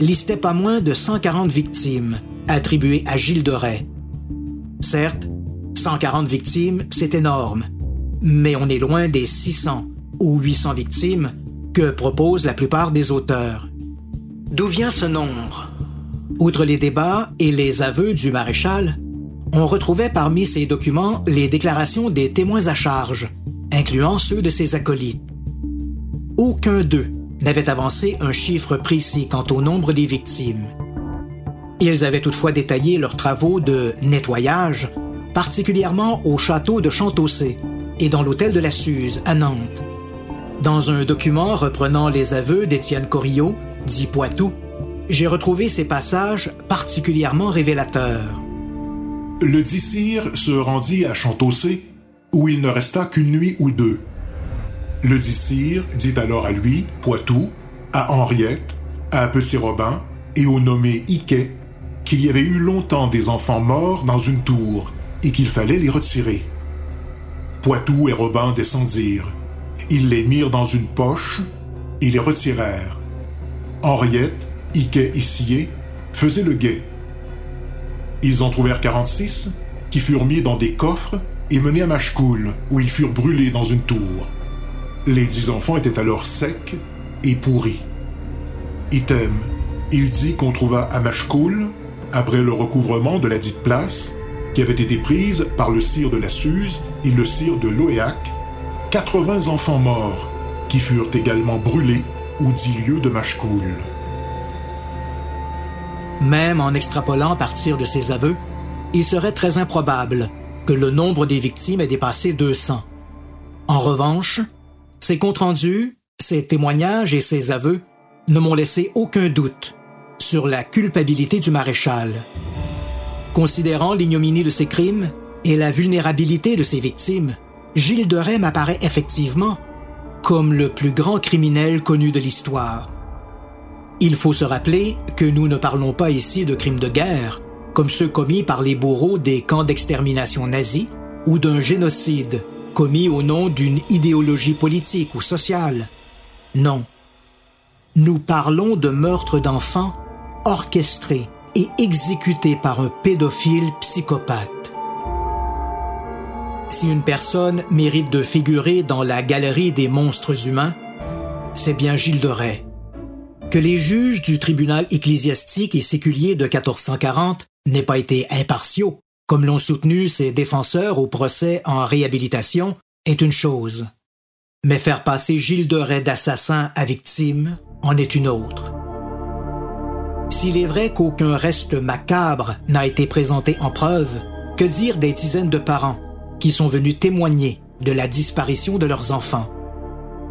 listait pas moins de 140 victimes attribuées à Gilles de Rais. Certes, 140 victimes, c'est énorme, mais on est loin des 600 ou 800 victimes que proposent la plupart des auteurs. D'où vient ce nombre? Outre les débats et les aveux du maréchal, on retrouvait parmi ces documents les déclarations des témoins à charge, incluant ceux de ses acolytes. Aucun d'eux n'avait avancé un chiffre précis quant au nombre des victimes. Ils avaient toutefois détaillé leurs travaux de nettoyage, particulièrement au château de Chantaussé et dans l'hôtel de la Suze à Nantes. Dans un document reprenant les aveux d'Étienne Corillot, dit Poitou, j'ai retrouvé ces passages particulièrement révélateurs. Le dit se rendit à Chantaussé, où il ne resta qu'une nuit ou deux. Le dit dit alors à lui, Poitou, à Henriette, à Petit Robin et au nommé Iquet qu'il y avait eu longtemps des enfants morts dans une tour et qu'il fallait les retirer. Poitou et Robin descendirent. Ils les mirent dans une poche et les retirèrent. Henriette, Iquet et Scié faisaient le guet. Ils en trouvèrent 46 qui furent mis dans des coffres et menés à Machecoul, où ils furent brûlés dans une tour. Les dix enfants étaient alors secs et pourris. Item, il dit qu'on trouva à Machecoul, après le recouvrement de la dite place, qui avait été prise par le sire de la Suze et le sire de Loéac, 80 enfants morts, qui furent également brûlés aux dix lieux de Machecoul. Même en extrapolant à partir de ces aveux, il serait très improbable que le nombre des victimes ait dépassé 200. En revanche, ces comptes rendus, ces témoignages et ces aveux ne m'ont laissé aucun doute sur la culpabilité du maréchal. Considérant l'ignominie de ses crimes et la vulnérabilité de ses victimes, Gilles de Rais m'apparaît effectivement comme le plus grand criminel connu de l'histoire. Il faut se rappeler que nous ne parlons pas ici de crimes de guerre, comme ceux commis par les bourreaux des camps d'extermination nazis, ou d'un génocide commis au nom d'une idéologie politique ou sociale. Non. Nous parlons de meurtres d'enfants orchestrés et exécutés par un pédophile psychopathe. Si une personne mérite de figurer dans la galerie des monstres humains, c'est bien Gilles de Rais. Que les juges du tribunal ecclésiastique et séculier de 1440 n'aient pas été impartiaux, comme l'ont soutenu ses défenseurs au procès en réhabilitation, est une chose. Mais faire passer Gilles de Rais d'assassin à victime en est une autre. S'il est vrai qu'aucun reste macabre n'a été présenté en preuve, que dire des dizaines de parents qui sont venus témoigner de la disparition de leurs enfants?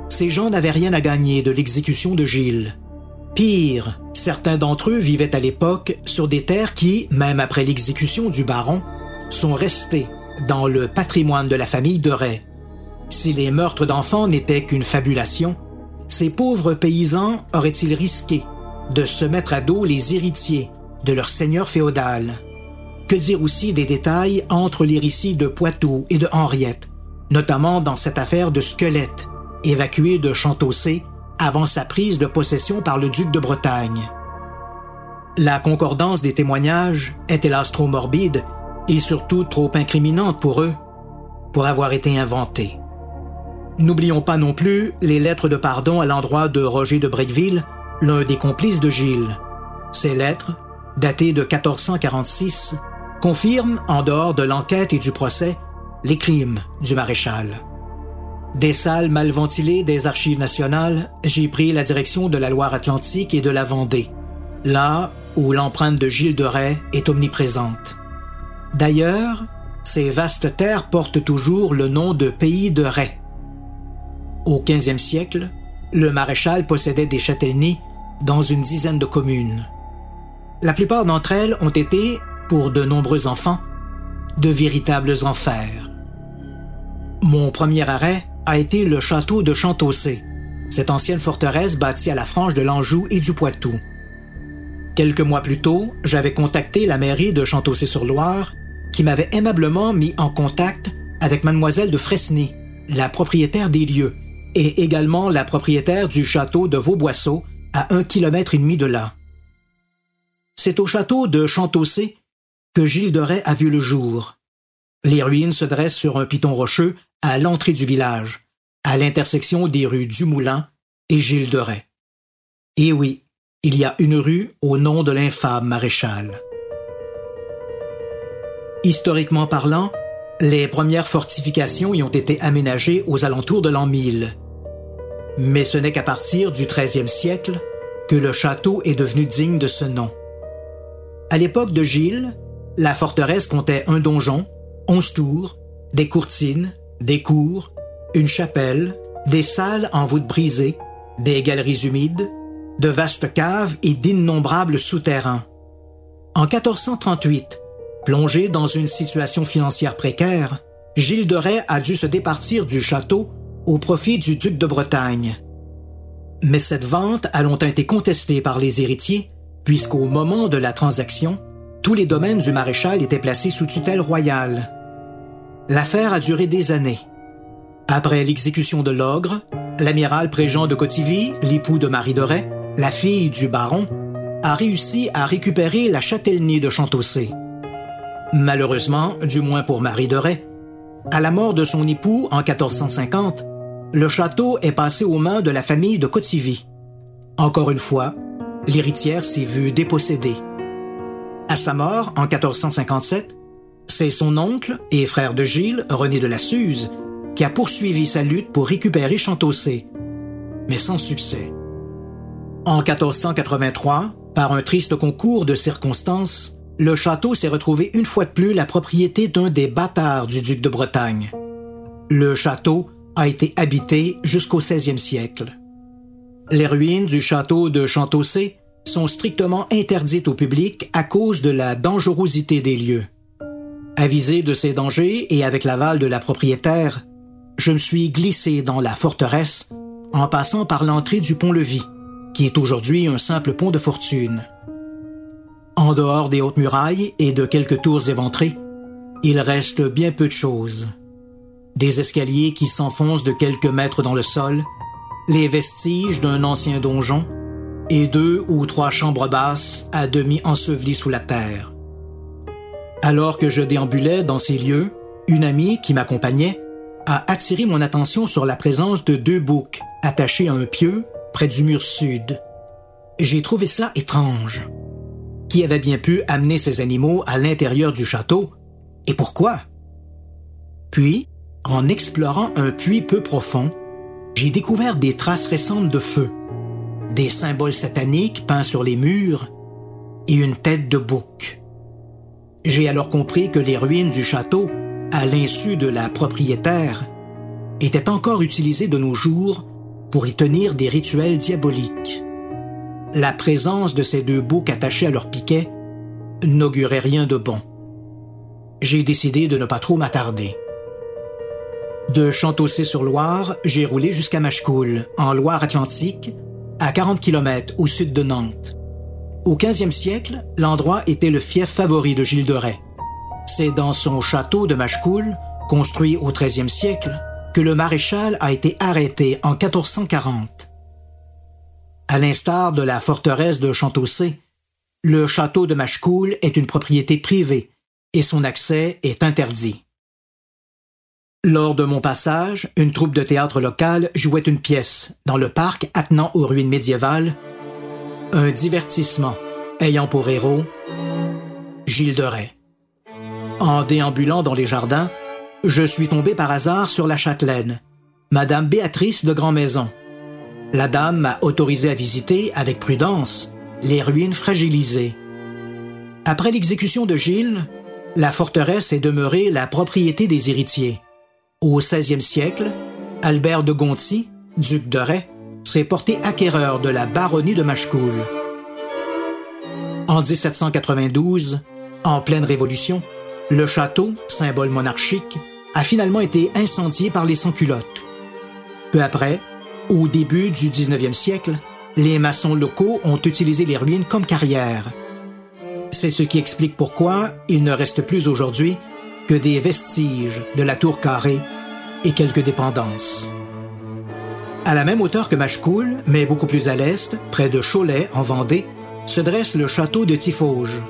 Ces gens n'avaient rien à gagner de l'exécution de Gilles. Pire, certains d'entre eux vivaient à l'époque sur des terres qui, même après l'exécution du baron, sont restées dans le patrimoine de la famille de Ray. Si les meurtres d'enfants n'étaient qu'une fabulation, ces pauvres paysans auraient-ils risqué de se mettre à dos les héritiers de leur seigneur féodal? Que dire aussi des détails entre les récits de Poitou et de Henriette, notamment dans cette affaire de squelette, évacué de Chantossé avant sa prise de possession par le duc de Bretagne. La concordance des témoignages est hélas trop morbide et surtout trop incriminante pour eux pour avoir été inventée. N'oublions pas non plus les lettres de pardon à l'endroit de Roger de Breckville, l'un des complices de Gilles. Ces lettres, datées de 1446, confirment, en dehors de l'enquête et du procès, les crimes du maréchal. Des salles mal ventilées des archives nationales, j'ai pris la direction de la Loire-Atlantique et de la Vendée, là où l'empreinte de Gilles de Rais est omniprésente. D'ailleurs, ces vastes terres portent toujours le nom de pays de Rais. Au XVe siècle, le maréchal possédait des châtellenies dans une dizaine de communes. La plupart d'entre elles ont été, pour de nombreux enfants, de véritables enfers. Mon premier arrêt a été le château de Chantossé, cette ancienne forteresse bâtie à la frange de l'Anjou et du Poitou. Quelques mois plus tôt, j'avais contacté la mairie de Chantossé-sur-Loire, qui m'avait aimablement mis en contact avec mademoiselle de Fresnay, la propriétaire des lieux, et également la propriétaire du château de Vauboisseau, à un kilomètre et demi de là. C'est au château de Chantossé que Gilles de Rais a vu le jour. Les ruines se dressent sur un piton rocheux à l'entrée du village, à l'intersection des rues du Moulin et Gilles de Rais. Et oui, il y a une rue au nom de l'infâme maréchal. Historiquement parlant, les premières fortifications y ont été aménagées aux alentours de l'an 1000. Mais ce n'est qu'à partir du 13e siècle que le château est devenu digne de ce nom. À l'époque de Gilles, la forteresse comptait un donjon, onze tours, des courtines, des cours, une chapelle, des salles en voûte brisée, des galeries humides, de vastes caves et d'innombrables souterrains. En 1438, plongé dans une situation financière précaire, Gilles de Rais a dû se départir du château au profit du duc de Bretagne. Mais cette vente a longtemps été contestée par les héritiers, puisqu'au moment de la transaction, tous les domaines du maréchal étaient placés sous tutelle royale. L'affaire a duré des années. Après l'exécution de l'ogre, l'amiral Préjean de Cotivy, l'époux de Marie de Rais, la fille du baron, a réussi à récupérer la châtellenie de Chantossé. Malheureusement, du moins pour Marie de Rais, à la mort de son époux en 1450, le château est passé aux mains de la famille de Cotivy. Encore une fois, l'héritière s'est vue dépossédée. À sa mort en 1457, c'est son oncle et frère de Gilles, René de la Suze, qui a poursuivi sa lutte pour récupérer Chantossé, mais sans succès. En 1483, par un triste concours de circonstances, le château s'est retrouvé une fois de plus la propriété d'un des bâtards du duc de Bretagne. Le château a été habité jusqu'au 16e siècle. Les ruines du château de Chantossé sont strictement interdites au public à cause de la dangerosité des lieux. Avisé de ces dangers et avec l'aval de la propriétaire, je me suis glissé dans la forteresse en passant par l'entrée du pont-levis, qui est aujourd'hui un simple pont de fortune. En dehors des hautes murailles et de quelques tours éventrées, il reste bien peu de choses des escaliers qui s'enfoncent de quelques mètres dans le sol, les vestiges d'un ancien donjon et deux ou trois chambres basses à demi ensevelies sous la terre. Alors que je déambulais dans ces lieux, une amie qui m'accompagnait a attiré mon attention sur la présence de deux boucs attachés à un pieu près du mur sud. J'ai trouvé cela étrange. Qui avait bien pu amener ces animaux à l'intérieur du château et pourquoi? Puis, en explorant un puits peu profond, j'ai découvert des traces récentes de feu, des symboles sataniques peints sur les murs et une tête de bouc. J'ai alors compris que les ruines du château, à l'insu de la propriétaire, étaient encore utilisées de nos jours pour y tenir des rituels diaboliques. La présence de ces deux boucs attachés à leur piquet n'augurait rien de bon. J'ai décidé de ne pas trop m'attarder. De Chantossé-sur-Loire, j'ai roulé jusqu'à Machecoul, en Loire-Atlantique, à 40 km au sud de Nantes. Au 15e siècle, l'endroit était le fief favori de Gilles de Rais. C'est dans son château de Machecoul, construit au 13e siècle, que le maréchal a été arrêté en 1440. À l'instar de la forteresse de Chantaussé, le château de Machecoul est une propriété privée et son accès est interdit. Lors de mon passage, une troupe de théâtre local jouait une pièce dans le parc attenant aux ruines médiévales, un divertissement ayant pour héros Gilles de Rais. En déambulant dans les jardins, je suis tombé par hasard sur la châtelaine, Madame Béatrice de Grand-Maison. La dame m'a autorisé à visiter, avec prudence, les ruines fragilisées. Après l'exécution de Gilles, la forteresse est demeurée la propriété des héritiers. Au XVIe siècle, Albert de Gonti, duc de Rais, s'est porté acquéreur de la baronnie de Machecoul. En 1792, en pleine Révolution, le château, symbole monarchique, a finalement été incendié par les sans-culottes. Peu après, au début du 19e siècle, les maçons locaux ont utilisé les ruines comme carrière. C'est ce qui explique pourquoi il ne reste plus aujourd'hui que des vestiges de la tour carrée et quelques dépendances. À la même hauteur que Machecoul, mais beaucoup plus à l'est, près de Cholet, en Vendée, se dresse le château de Tifauge.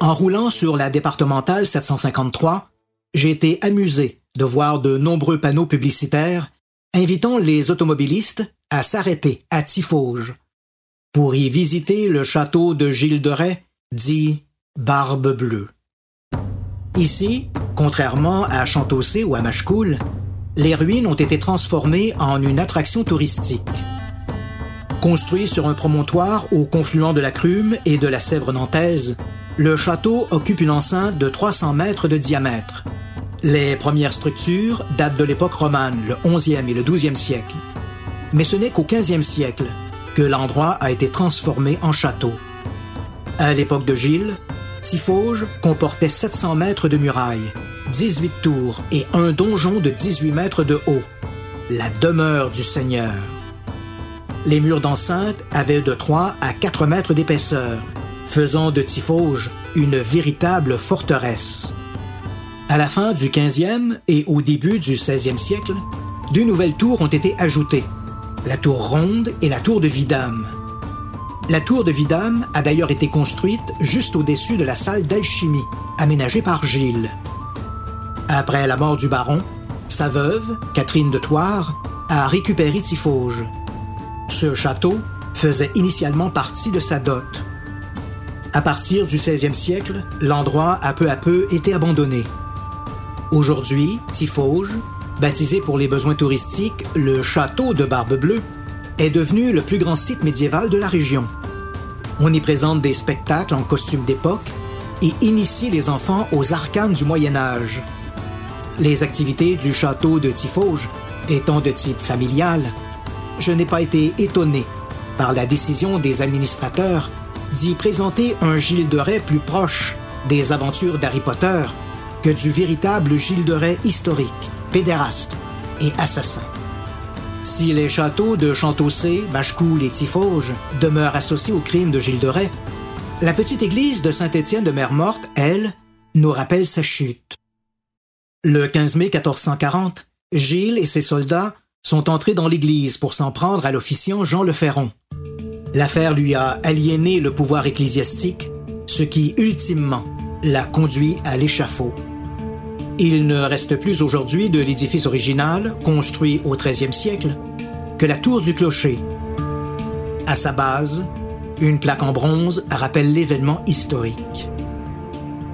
En roulant sur la départementale 753, j'ai été amusé de voir de nombreux panneaux publicitaires invitant les automobilistes à s'arrêter à Tifauge pour y visiter le château de Gilles de Rais, dit Barbe Bleue. Ici, contrairement à Chantaussé ou à Machecoul, les ruines ont été transformées en une attraction touristique. Construit sur un promontoire au confluent de la Crume et de la Sèvre nantaise, le château occupe une enceinte de 300 mètres de diamètre. Les premières structures datent de l'époque romane, le 11e et le 12e siècle. Mais ce n'est qu'au 15e siècle que l'endroit a été transformé en château. À l'époque de Gilles, Tifauge comportait 700 mètres de murailles, 18 tours et un donjon de 18 mètres de haut, la demeure du Seigneur. Les murs d'enceinte avaient de 3 à 4 mètres d'épaisseur, faisant de Tifauge une véritable forteresse. À la fin du 15e et au début du 16e siècle, deux nouvelles tours ont été ajoutées, la tour ronde et la tour de Vidame. La tour de Vidame a d'ailleurs été construite juste au-dessus de la salle d'alchimie, aménagée par Gilles. Après la mort du baron, sa veuve, Catherine de Thouars, a récupéré Tifauge. Ce château faisait initialement partie de sa dot. À partir du 16e siècle, l'endroit a peu à peu été abandonné. Aujourd'hui, Tifauge, baptisé pour les besoins touristiques le château de Barbe Bleue, est devenu le plus grand site médiéval de la région. On y présente des spectacles en costume d'époque et initie les enfants aux arcanes du Moyen Âge. Les activités du château de Tifauge étant de type familial, je n'ai pas été étonné par la décision des administrateurs d'y présenter un Gilles de plus proche des aventures d'Harry Potter que du véritable Gilles de historique, pédéraste et assassin. Si les châteaux de Chantaussé, Machecoul et Tifauge demeurent associés au crime de Gilles de la petite église de Saint-Étienne de Mer-Morte, elle, nous rappelle sa chute. Le 15 mai 1440, Gilles et ses soldats sont entrés dans l'église pour s'en prendre à l'officiant Jean le Ferron. L'affaire lui a aliéné le pouvoir ecclésiastique, ce qui, ultimement, l'a conduit à l'échafaud. Il ne reste plus aujourd'hui de l'édifice original, construit au XIIIe siècle, que la tour du clocher. À sa base, une plaque en bronze rappelle l'événement historique.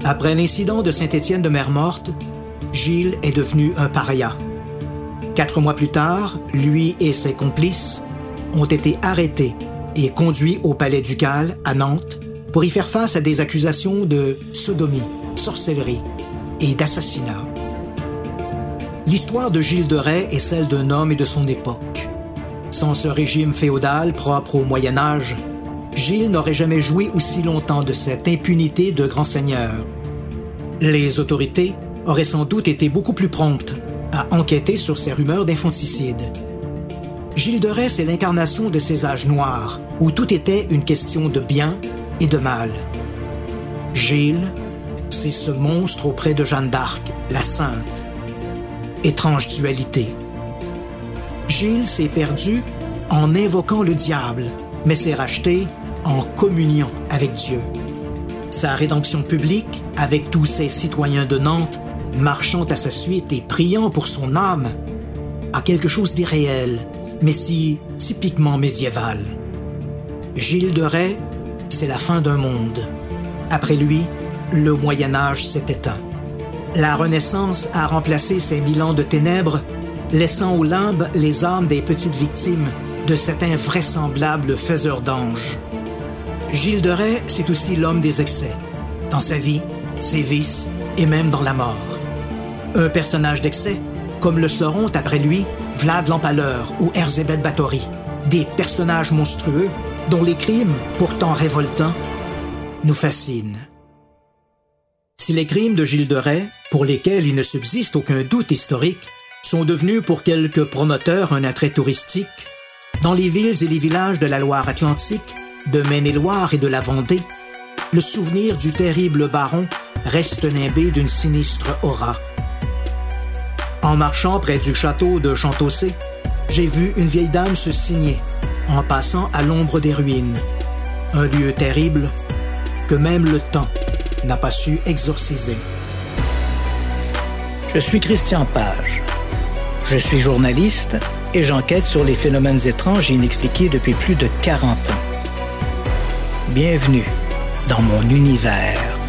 Après l'incident de Saint-Étienne de Mer-Morte, Gilles est devenu un paria. Quatre mois plus tard, lui et ses complices ont été arrêtés et conduits au palais ducal à Nantes pour y faire face à des accusations de sodomie, sorcellerie et d'assassinat. L'histoire de Gilles de Rais est celle d'un homme et de son époque. Sans ce régime féodal propre au Moyen Âge, Gilles n'aurait jamais joui aussi longtemps de cette impunité de grand seigneur. Les autorités auraient sans doute été beaucoup plus promptes à enquêter sur ces rumeurs d'infanticide. Gilles de Rais est l'incarnation de ces âges noirs, où tout était une question de bien et de mal. Gilles, c'est ce monstre auprès de Jeanne d'Arc, la sainte. Étrange dualité. Gilles s'est perdu en invoquant le diable, mais s'est racheté en communion avec Dieu. Sa rédemption publique, avec tous ces citoyens de Nantes, marchant à sa suite et priant pour son âme, a quelque chose d'irréel, mais si typiquement médiéval. Gilles de Rais, c'est la fin d'un monde. Après lui, le Moyen Âge s'est éteint. La Renaissance a remplacé ces mille ans de ténèbres, laissant au limbe les âmes des petites victimes de cet invraisemblable faiseur d'anges. Gilles de Rais, c'est aussi l'homme des excès, dans sa vie, ses vices et même dans la mort. Un personnage d'excès, comme le seront après lui Vlad l'Empaleur ou Erzébeth Batory, des personnages monstrueux dont les crimes, pourtant révoltants, nous fascinent. Si les crimes de Gilles de Rais, pour lesquels il ne subsiste aucun doute historique, sont devenus pour quelques promoteurs un attrait touristique, dans les villes et les villages de la Loire-Atlantique, de Maine-et-Loire et de la Vendée, le souvenir du terrible baron reste nimbé d'une sinistre aura. En marchant près du château de Chantossé, j'ai vu une vieille dame se signer en passant à l'ombre des ruines. Un lieu terrible que même le temps n'a pas su exorciser. Je suis Christian Page. Je suis journaliste et j'enquête sur les phénomènes étranges et inexpliqués depuis plus de 40 ans. Bienvenue dans mon univers.